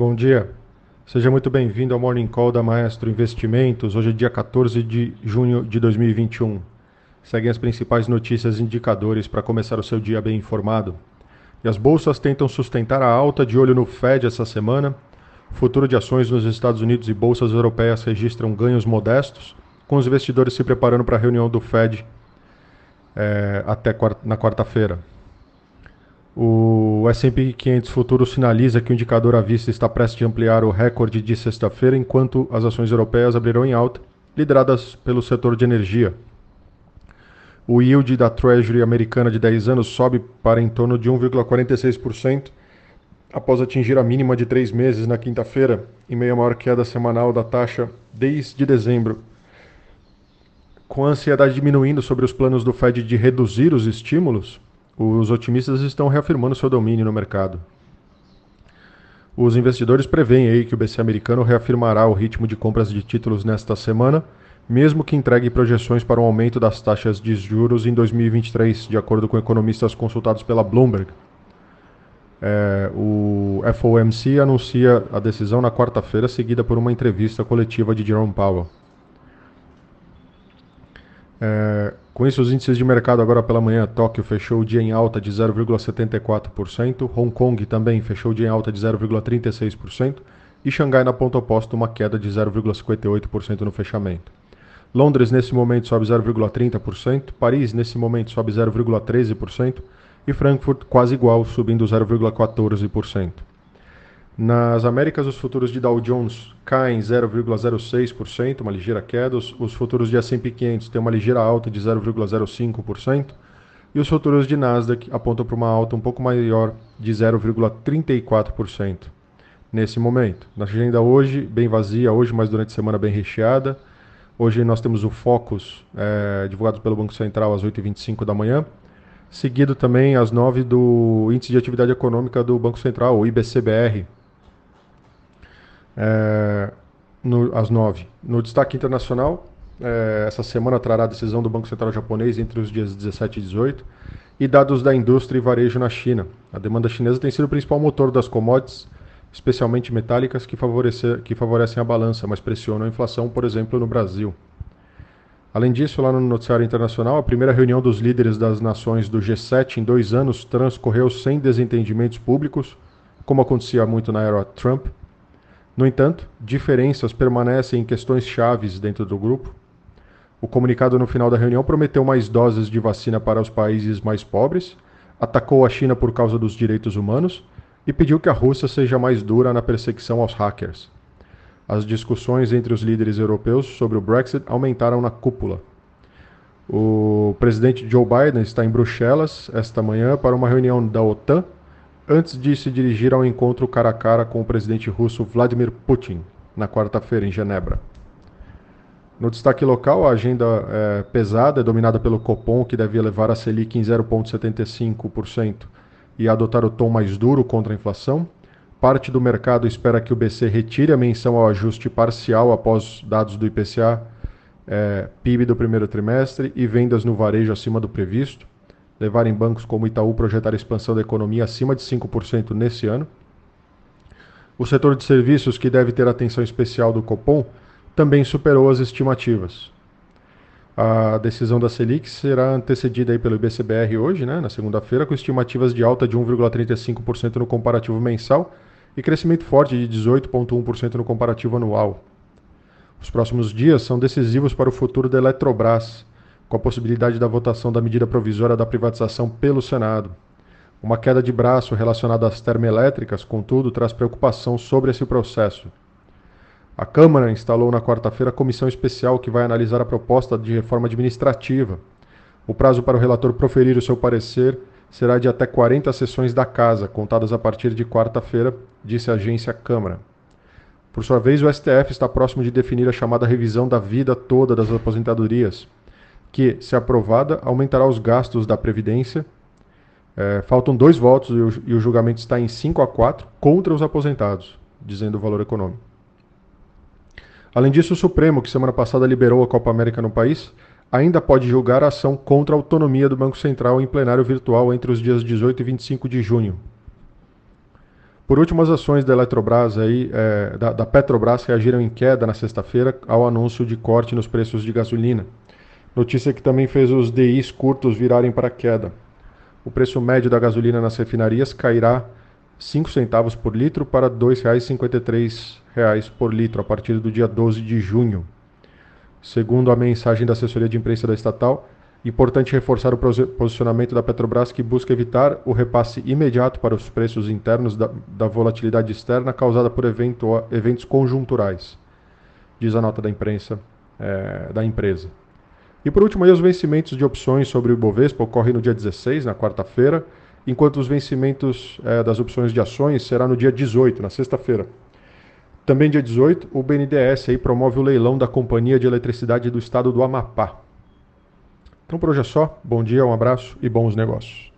Bom dia. Seja muito bem-vindo ao Morning Call da Maestro Investimentos. Hoje é dia 14 de junho de 2021. Seguem as principais notícias e indicadores para começar o seu dia bem informado. E as bolsas tentam sustentar a alta de olho no Fed essa semana. Futuro de ações nos Estados Unidos e bolsas europeias registram ganhos modestos, com os investidores se preparando para a reunião do Fed é, até na quarta-feira. O S&P 500 futuro sinaliza que o indicador à vista está prestes a ampliar o recorde de sexta-feira, enquanto as ações europeias abrirão em alta, lideradas pelo setor de energia. O yield da Treasury americana de 10 anos sobe para em torno de 1,46%, após atingir a mínima de três meses na quinta-feira, em meio à maior queda semanal da taxa desde dezembro. Com a ansiedade diminuindo sobre os planos do Fed de reduzir os estímulos, os otimistas estão reafirmando seu domínio no mercado. Os investidores preveem aí que o BC americano reafirmará o ritmo de compras de títulos nesta semana, mesmo que entregue projeções para um aumento das taxas de juros em 2023, de acordo com economistas consultados pela Bloomberg. É, o FOMC anuncia a decisão na quarta-feira, seguida por uma entrevista coletiva de Jerome Powell. É, com isso, os índices de mercado agora pela manhã, Tóquio fechou o dia em alta de 0,74%, Hong Kong também fechou o dia em alta de 0,36% e Xangai na ponta oposta uma queda de 0,58% no fechamento. Londres nesse momento sobe 0,30%, Paris nesse momento sobe 0,13% e Frankfurt quase igual, subindo 0,14%. Nas Américas, os futuros de Dow Jones caem 0,06%, uma ligeira queda. Os futuros de S&P 500 têm uma ligeira alta de 0,05%. E os futuros de Nasdaq apontam para uma alta um pouco maior de 0,34% nesse momento. Na agenda hoje, bem vazia hoje, mas durante a semana bem recheada. Hoje nós temos o Focus, é, divulgado pelo Banco Central às 8h25 da manhã, seguido também às 9 do Índice de Atividade Econômica do Banco Central, o IBCBR, é, no, às 9. No destaque internacional, é, essa semana trará a decisão do Banco Central japonês entre os dias 17 e 18 e dados da indústria e varejo na China. A demanda chinesa tem sido o principal motor das commodities especialmente metálicas, que, que favorecem a balança, mas pressionam a inflação, por exemplo, no Brasil. Além disso, lá no noticiário internacional, a primeira reunião dos líderes das nações do G7 em dois anos transcorreu sem desentendimentos públicos, como acontecia muito na era Trump. No entanto, diferenças permanecem em questões chaves dentro do grupo. O comunicado no final da reunião prometeu mais doses de vacina para os países mais pobres, atacou a China por causa dos direitos humanos e pediu que a Rússia seja mais dura na perseguição aos hackers. As discussões entre os líderes europeus sobre o Brexit aumentaram na cúpula. O presidente Joe Biden está em Bruxelas esta manhã para uma reunião da OTAN, antes de se dirigir ao encontro cara a cara com o presidente russo Vladimir Putin, na quarta-feira em Genebra. No destaque local, a agenda é pesada é dominada pelo Copom, que deve levar a Selic em 0,75% e adotar o tom mais duro contra a inflação. Parte do mercado espera que o BC retire a menção ao ajuste parcial após dados do IPCA, é, PIB do primeiro trimestre e vendas no varejo acima do previsto, levarem bancos como Itaú projetar a expansão da economia acima de 5% nesse ano. O setor de serviços, que deve ter atenção especial do Copom, também superou as estimativas. A decisão da Selic será antecedida aí pelo IBCBR hoje, né, na segunda-feira, com estimativas de alta de 1,35% no comparativo mensal e crescimento forte de 18,1% no comparativo anual. Os próximos dias são decisivos para o futuro da Eletrobras, com a possibilidade da votação da medida provisória da privatização pelo Senado. Uma queda de braço relacionada às termoelétricas, contudo, traz preocupação sobre esse processo. A Câmara instalou na quarta-feira a comissão especial que vai analisar a proposta de reforma administrativa. O prazo para o relator proferir o seu parecer será de até 40 sessões da Casa, contadas a partir de quarta-feira, disse a agência Câmara. Por sua vez, o STF está próximo de definir a chamada revisão da vida toda das aposentadorias, que, se aprovada, aumentará os gastos da Previdência. É, faltam dois votos e o, e o julgamento está em 5 a 4 contra os aposentados, dizendo o valor econômico. Além disso, o Supremo, que semana passada liberou a Copa América no país, ainda pode julgar a ação contra a autonomia do Banco Central em plenário virtual entre os dias 18 e 25 de junho. Por último, as ações da Eletrobras aí, é, da, da, Petrobras reagiram em queda na sexta-feira ao anúncio de corte nos preços de gasolina. Notícia que também fez os DIs curtos virarem para queda. O preço médio da gasolina nas refinarias cairá 5 centavos por litro para R$ 2,53 por litro a partir do dia 12 de junho. Segundo a mensagem da assessoria de imprensa da estatal, Importante reforçar o posicionamento da Petrobras que busca evitar o repasse imediato para os preços internos da, da volatilidade externa causada por evento, eventos conjunturais, diz a nota da imprensa é, da empresa. E por último, aí, os vencimentos de opções sobre o Ibovespa ocorrem no dia 16, na quarta-feira, enquanto os vencimentos é, das opções de ações será no dia 18, na sexta-feira. Também dia 18, o BNDES aí promove o leilão da Companhia de Eletricidade do Estado do Amapá. Então por hoje é só. Bom dia, um abraço e bons negócios.